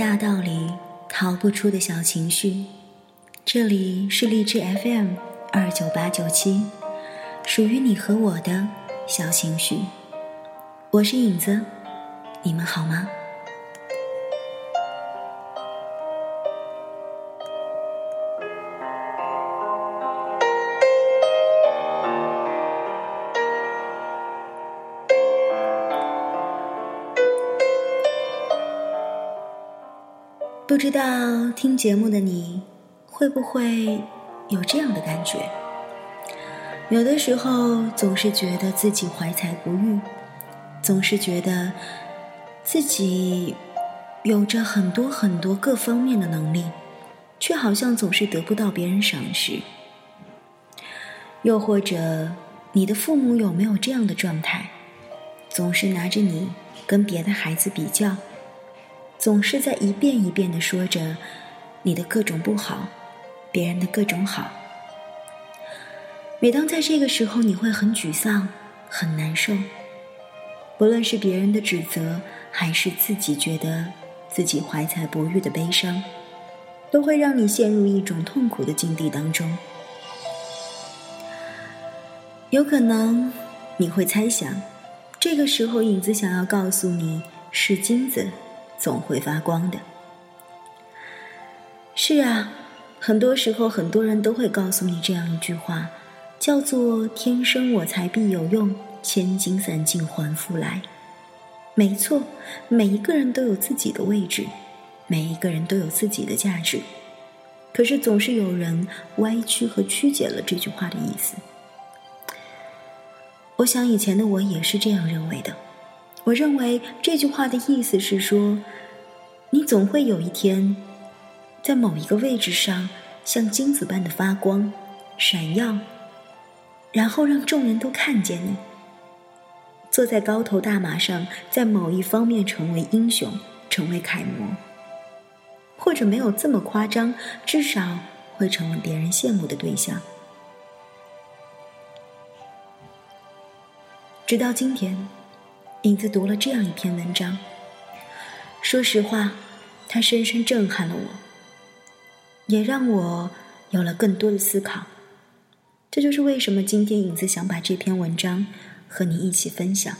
大道理，逃不出的小情绪。这里是荔枝 FM 二九八九七，属于你和我的小情绪。我是影子，你们好吗？不知道听节目的你会不会有这样的感觉？有的时候总是觉得自己怀才不遇，总是觉得自己有着很多很多各方面的能力，却好像总是得不到别人赏识。又或者，你的父母有没有这样的状态？总是拿着你跟别的孩子比较。总是在一遍一遍的说着你的各种不好，别人的各种好。每当在这个时候，你会很沮丧，很难受。不论是别人的指责，还是自己觉得自己怀才不遇的悲伤，都会让你陷入一种痛苦的境地当中。有可能你会猜想，这个时候影子想要告诉你是金子。总会发光的。是啊，很多时候很多人都会告诉你这样一句话，叫做“天生我材必有用，千金散尽还复来”。没错，每一个人都有自己的位置，每一个人都有自己的价值。可是总是有人歪曲和曲解了这句话的意思。我想以前的我也是这样认为的。我认为这句话的意思是说，你总会有一天，在某一个位置上像金子般的发光、闪耀，然后让众人都看见你。坐在高头大马上，在某一方面成为英雄，成为楷模，或者没有这么夸张，至少会成为别人羡慕的对象。直到今天。影子读了这样一篇文章，说实话，它深深震撼了我，也让我有了更多的思考。这就是为什么今天影子想把这篇文章和你一起分享。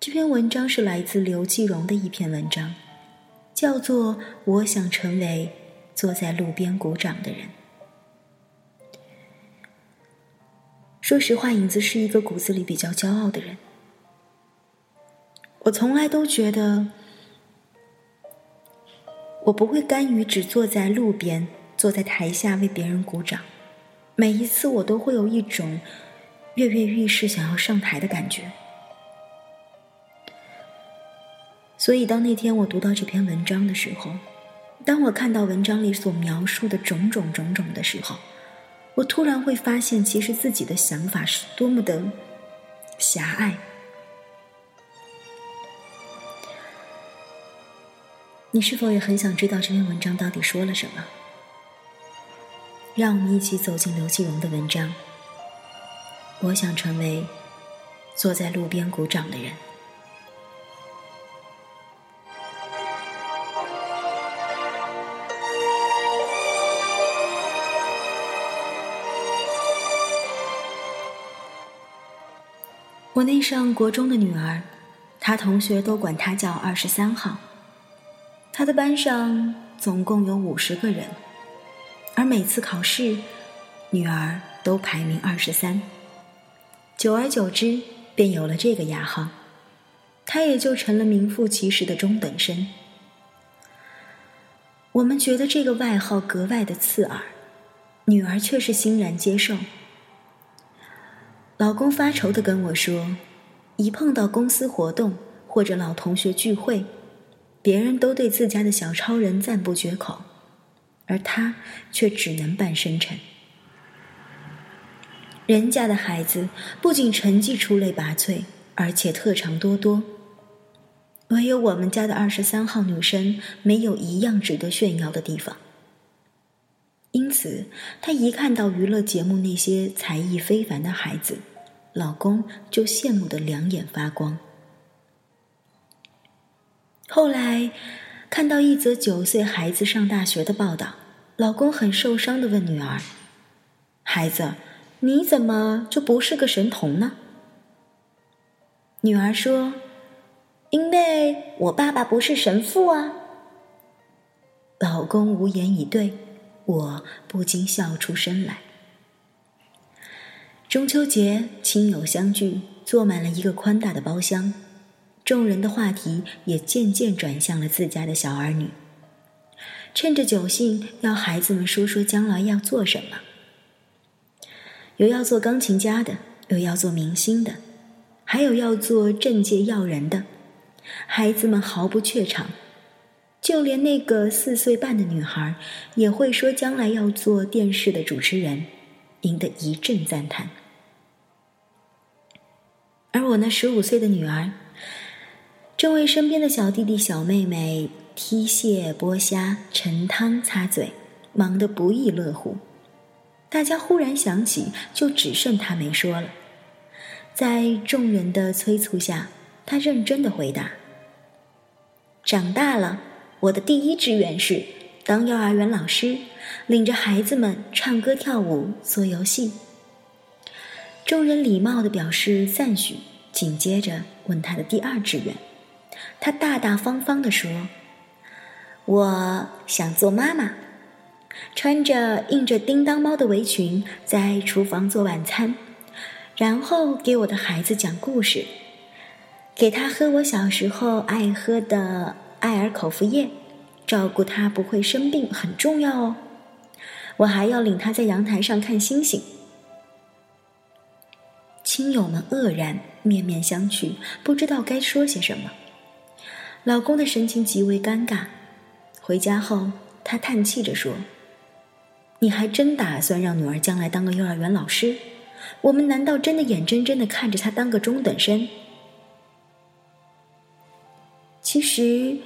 这篇文章是来自刘继荣的一篇文章，叫做《我想成为坐在路边鼓掌的人》。说实话，影子是一个骨子里比较骄傲的人。我从来都觉得，我不会甘于只坐在路边，坐在台下为别人鼓掌。每一次，我都会有一种跃跃欲试、想要上台的感觉。所以，当那天我读到这篇文章的时候，当我看到文章里所描述的种种种种的时候，我突然会发现，其实自己的想法是多么的狭隘。你是否也很想知道这篇文章到底说了什么？让我们一起走进刘继荣的文章。我想成为坐在路边鼓掌的人。我那上国中的女儿，她同学都管她叫二十三号。她的班上总共有五十个人，而每次考试，女儿都排名二十三。久而久之，便有了这个雅号，她也就成了名副其实的中等生。我们觉得这个外号格外的刺耳，女儿却是欣然接受。老公发愁的跟我说：“一碰到公司活动或者老同学聚会，别人都对自家的小超人赞不绝口，而他却只能扮深沉。人家的孩子不仅成绩出类拔萃，而且特长多多，唯有我们家的二十三号女生没有一样值得炫耀的地方。”因此，她一看到娱乐节目那些才艺非凡的孩子，老公就羡慕的两眼发光。后来看到一则九岁孩子上大学的报道，老公很受伤的问女儿：“孩子，你怎么就不是个神童呢？”女儿说：“因为我爸爸不是神父啊。”老公无言以对，我不禁笑出声来。中秋节，亲友相聚，坐满了一个宽大的包厢，众人的话题也渐渐转向了自家的小儿女。趁着酒兴，要孩子们说说将来要做什么。有要做钢琴家的，有要做明星的，还有要做政界要人的。孩子们毫不怯场。就连那个四岁半的女孩也会说将来要做电视的主持人，赢得一阵赞叹。而我那十五岁的女儿，正为身边的小弟弟小妹妹剔蟹剥虾、盛汤擦嘴，忙得不亦乐乎。大家忽然想起，就只剩她没说了。在众人的催促下，她认真的回答：“长大了。”我的第一志愿是当幼儿园老师，领着孩子们唱歌跳舞做游戏。众人礼貌的表示赞许，紧接着问他的第二志愿。他大大方方的说：“我想做妈妈，穿着印着叮当猫的围裙，在厨房做晚餐，然后给我的孩子讲故事，给他喝我小时候爱喝的。”艾尔口服液，照顾他不会生病很重要哦。我还要领他在阳台上看星星。亲友们愕然，面面相觑，不知道该说些什么。老公的神情极为尴尬。回家后，他叹气着说：“你还真打算让女儿将来当个幼儿园老师？我们难道真的眼睁睁的看着她当个中等生？”其实，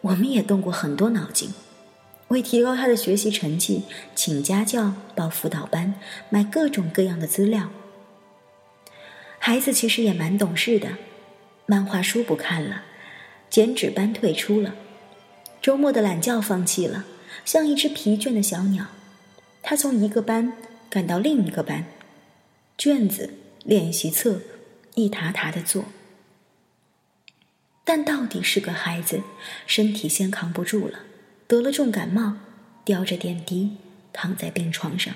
我们也动过很多脑筋，为提高他的学习成绩，请家教、报辅导班、买各种各样的资料。孩子其实也蛮懂事的，漫画书不看了，剪纸班退出了，周末的懒觉放弃了，像一只疲倦的小鸟。他从一个班赶到另一个班，卷子、练习册一沓沓的做。但到底是个孩子，身体先扛不住了，得了重感冒，吊着点滴躺在病床上。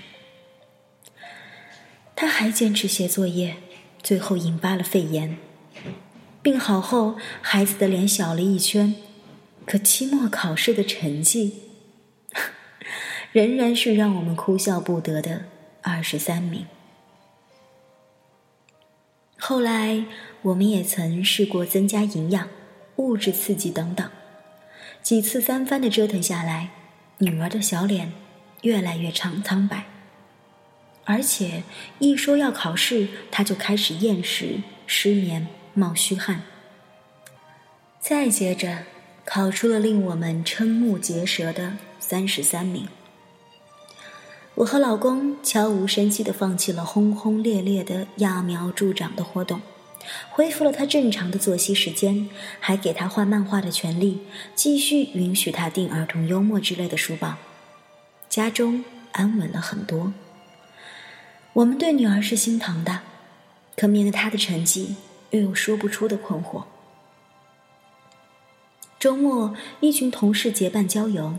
他还坚持写作业，最后引发了肺炎。病好后，孩子的脸小了一圈，可期末考试的成绩，仍然是让我们哭笑不得的二十三名。后来，我们也曾试过增加营养。物质刺激等等，几次三番的折腾下来，女儿的小脸越来越苍苍白，而且一说要考试，她就开始厌食、失眠、冒虚汗。再接着，考出了令我们瞠目结舌的三十三名。我和老公悄无声息的放弃了轰轰烈烈的揠苗助长的活动。恢复了他正常的作息时间，还给他画漫画的权利，继续允许他订儿童幽默之类的书报，家中安稳了很多。我们对女儿是心疼的，可面对她的成绩，又有说不出的困惑。周末，一群同事结伴郊游，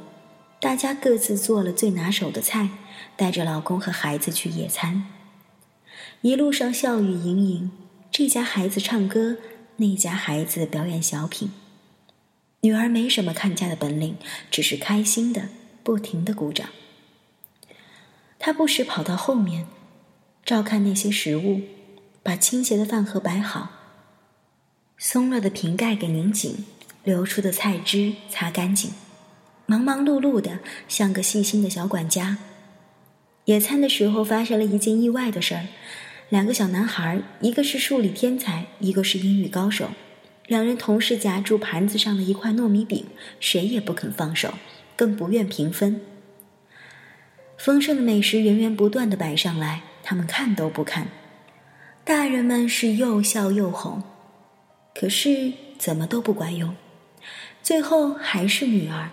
大家各自做了最拿手的菜，带着老公和孩子去野餐，一路上笑语盈盈。这家孩子唱歌，那家孩子表演小品。女儿没什么看家的本领，只是开心的不停的鼓掌。她不时跑到后面，照看那些食物，把倾斜的饭盒摆好，松了的瓶盖给拧紧，流出的菜汁擦干净，忙忙碌碌的，像个细心的小管家。野餐的时候发生了一件意外的事儿。两个小男孩，一个是数理天才，一个是英语高手，两人同时夹住盘子上的一块糯米饼，谁也不肯放手，更不愿平分。丰盛的美食源源不断的摆上来，他们看都不看。大人们是又笑又哄，可是怎么都不管用。最后还是女儿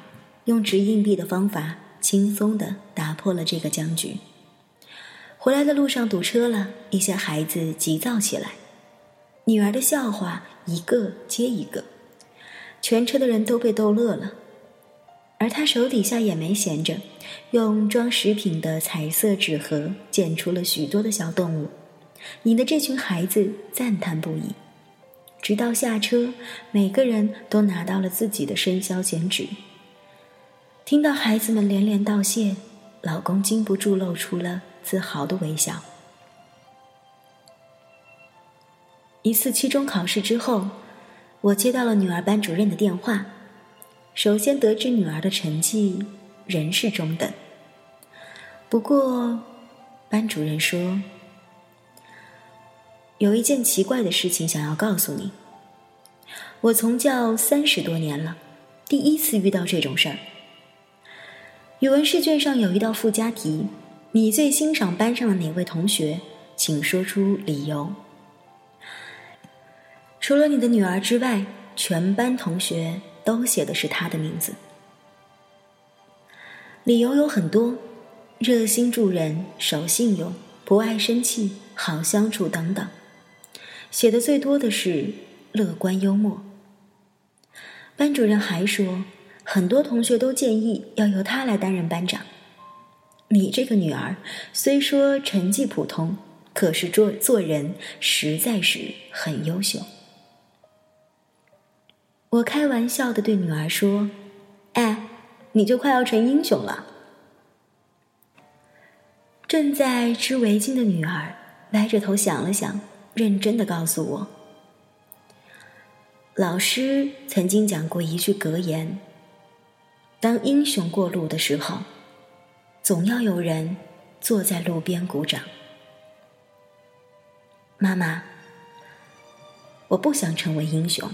用掷硬币的方法轻松的打破了这个僵局。回来的路上堵车了，一些孩子急躁起来，女儿的笑话一个接一个，全车的人都被逗乐了。而他手底下也没闲着，用装食品的彩色纸盒剪出了许多的小动物，引得这群孩子赞叹不已。直到下车，每个人都拿到了自己的生肖剪纸。听到孩子们连连道谢，老公禁不住露出了自豪的微笑。一次期中考试之后，我接到了女儿班主任的电话。首先得知女儿的成绩仍是中等，不过班主任说有一件奇怪的事情想要告诉你。我从教三十多年了，第一次遇到这种事儿。语文试卷上有一道附加题：你最欣赏班上的哪位同学？请说出理由。除了你的女儿之外，全班同学。都写的是她的名字，理由有很多：热心助人、守信用、不爱生气、好相处等等。写的最多的是乐观幽默。班主任还说，很多同学都建议要由他来担任班长。你这个女儿虽说成绩普通，可是做做人实在是很优秀。我开玩笑的对女儿说：“哎，你就快要成英雄了。”正在织围巾的女儿歪着头想了想，认真的告诉我：“老师曾经讲过一句格言：当英雄过路的时候，总要有人坐在路边鼓掌。”妈妈，我不想成为英雄。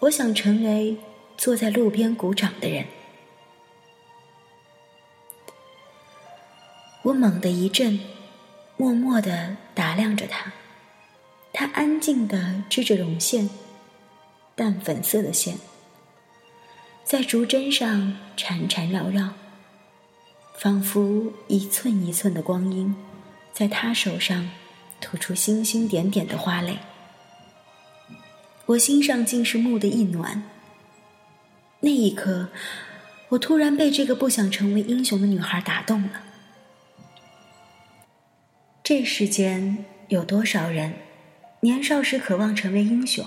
我想成为坐在路边鼓掌的人。我猛地一震，默默地打量着他。他安静地织着绒线，淡粉色的线，在竹针上缠缠绕绕，仿佛一寸一寸的光阴，在他手上吐出星星点点的花蕾。我心上竟是蓦的一暖。那一刻，我突然被这个不想成为英雄的女孩打动了。这世间有多少人，年少时渴望成为英雄，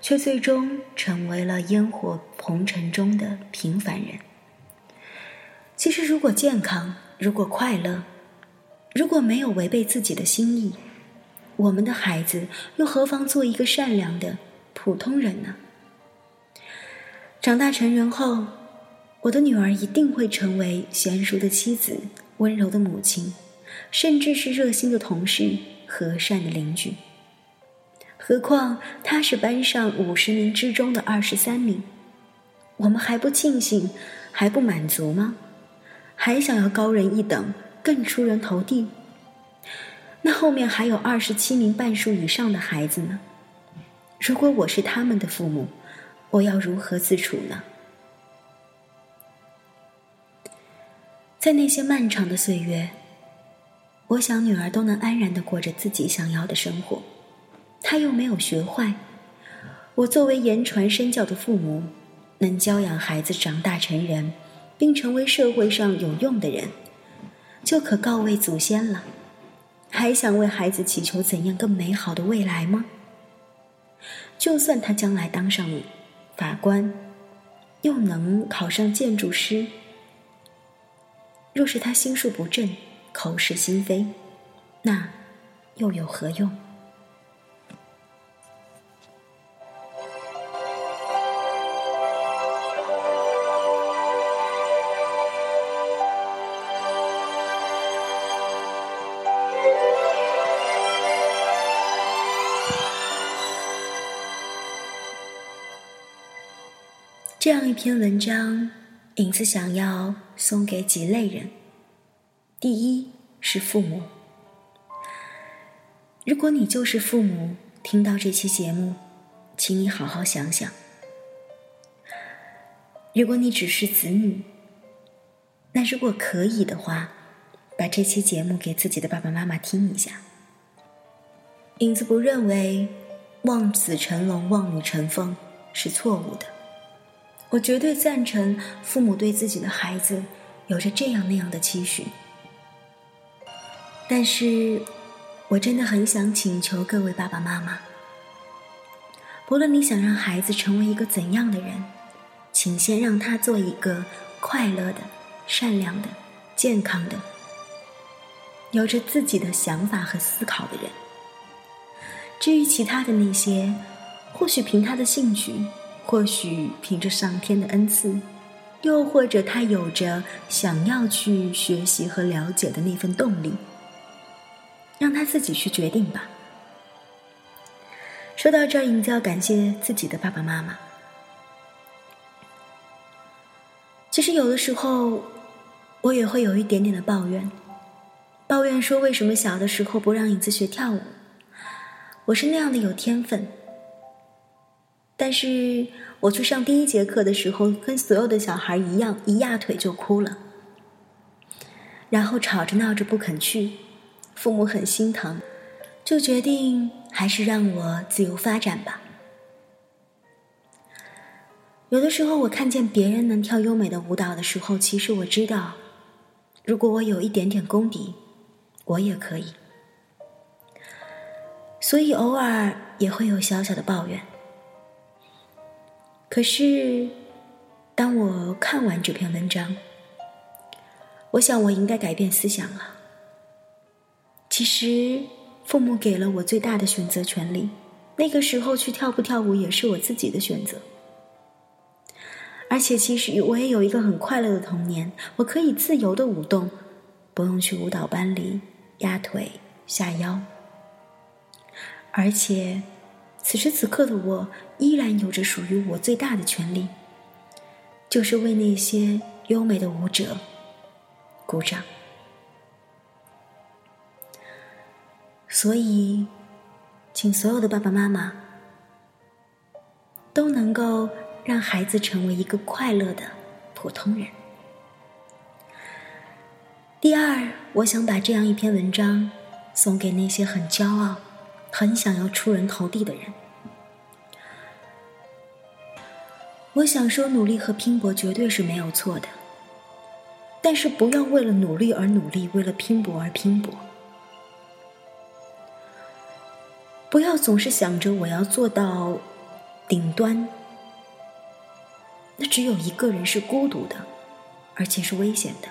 却最终成为了烟火红尘中的平凡人？其实，如果健康，如果快乐，如果没有违背自己的心意，我们的孩子又何妨做一个善良的？普通人呢？长大成人后，我的女儿一定会成为娴熟的妻子、温柔的母亲，甚至是热心的同事、和善的邻居。何况她是班上五十名之中的二十三名，我们还不庆幸，还不满足吗？还想要高人一等，更出人头地？那后面还有二十七名半数以上的孩子呢？如果我是他们的父母，我要如何自处呢？在那些漫长的岁月，我想女儿都能安然的过着自己想要的生活，她又没有学坏。我作为言传身教的父母，能教养孩子长大成人，并成为社会上有用的人，就可告慰祖先了。还想为孩子祈求怎样更美好的未来吗？就算他将来当上法官，又能考上建筑师，若是他心术不正、口是心非，那又有何用？这样一篇文章，影子想要送给几类人。第一是父母。如果你就是父母，听到这期节目，请你好好想想。如果你只是子女，那如果可以的话，把这期节目给自己的爸爸妈妈听一下。影子不认为望子成龙、望女成凤是错误的，我绝对赞成父母对自己的孩子有着这样那样的期许。但是，我真的很想请求各位爸爸妈妈，不论你想让孩子成为一个怎样的人。请先让他做一个快乐的、善良的、健康的、有着自己的想法和思考的人。至于其他的那些，或许凭他的兴趣，或许凭着上天的恩赐，又或者他有着想要去学习和了解的那份动力，让他自己去决定吧。说到这儿，影子要感谢自己的爸爸妈妈。其实有的时候，我也会有一点点的抱怨，抱怨说为什么小的时候不让影子学跳舞？我是那样的有天分，但是我去上第一节课的时候，跟所有的小孩一样，一压腿就哭了，然后吵着闹着不肯去，父母很心疼，就决定还是让我自由发展吧。有的时候，我看见别人能跳优美的舞蹈的时候，其实我知道，如果我有一点点功底，我也可以。所以偶尔也会有小小的抱怨。可是，当我看完这篇文章，我想我应该改变思想了。其实，父母给了我最大的选择权利，那个时候去跳不跳舞也是我自己的选择。而且，其实我也有一个很快乐的童年，我可以自由的舞动，不用去舞蹈班里压腿下腰。而且，此时此刻的我依然有着属于我最大的权利，就是为那些优美的舞者鼓掌。所以，请所有的爸爸妈妈都能够。让孩子成为一个快乐的普通人。第二，我想把这样一篇文章送给那些很骄傲、很想要出人头地的人。我想说，努力和拼搏绝对是没有错的，但是不要为了努力而努力，为了拼搏而拼搏。不要总是想着我要做到顶端。那只有一个人是孤独的，而且是危险的。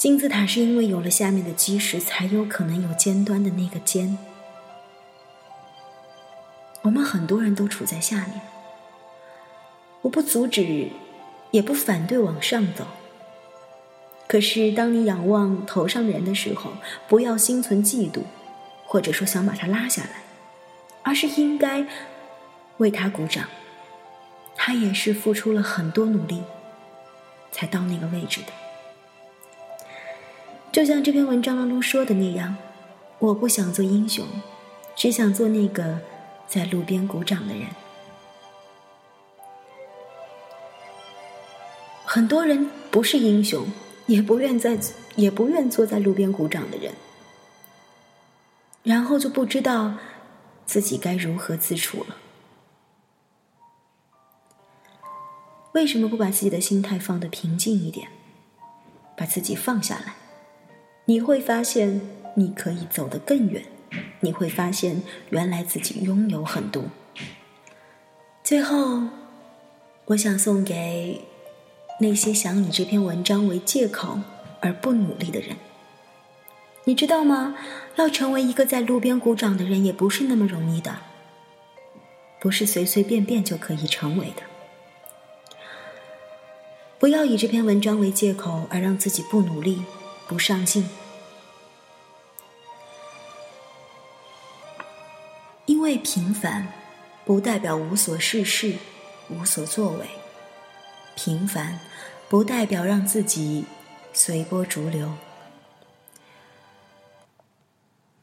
金字塔是因为有了下面的基石，才有可能有尖端的那个尖。我们很多人都处在下面，我不阻止，也不反对往上走。可是，当你仰望头上的人的时候，不要心存嫉妒，或者说想把他拉下来，而是应该为他鼓掌。他也是付出了很多努力，才到那个位置的。就像这篇文章当中说的那样，我不想做英雄，只想做那个在路边鼓掌的人。很多人不是英雄，也不愿在，也不愿坐在路边鼓掌的人，然后就不知道自己该如何自处了。为什么不把自己的心态放得平静一点，把自己放下来？你会发现，你可以走得更远。你会发现，原来自己拥有很多。最后，我想送给那些想以这篇文章为借口而不努力的人。你知道吗？要成为一个在路边鼓掌的人，也不是那么容易的，不是随随便便就可以成为的。不要以这篇文章为借口而让自己不努力、不上进，因为平凡不代表无所事事、无所作为，平凡不代表让自己随波逐流。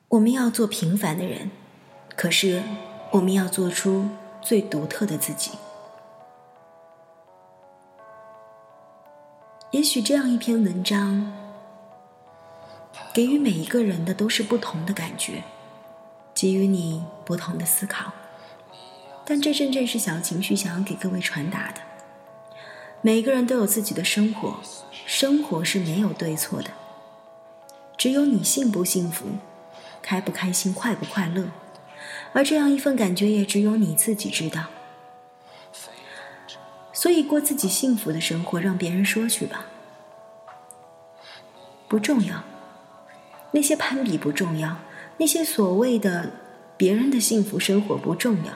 我们要做平凡的人，可是我们要做出最独特的自己。也许这样一篇文章，给予每一个人的都是不同的感觉，给予你不同的思考。但这正正是小情绪想要给各位传达的。每个人都有自己的生活，生活是没有对错的，只有你幸不幸福，开不开心，快不快乐，而这样一份感觉也只有你自己知道。所以过自己幸福的生活，让别人说去吧，不重要。那些攀比不重要，那些所谓的别人的幸福生活不重要，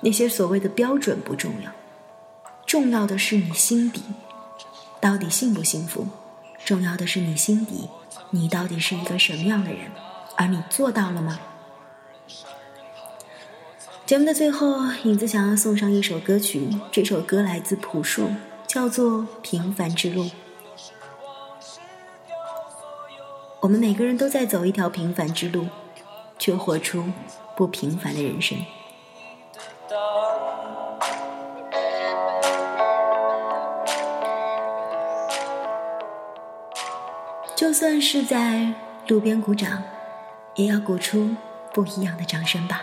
那些所谓的标准不重要。重要的是你心底到底幸不幸福？重要的是你心底你到底是一个什么样的人？而你做到了吗？节目的最后，影子想要送上一首歌曲，这首歌来自朴树，叫做《平凡之路》。我们每个人都在走一条平凡之路，却活出不平凡的人生。就算是在路边鼓掌，也要鼓出不一样的掌声吧。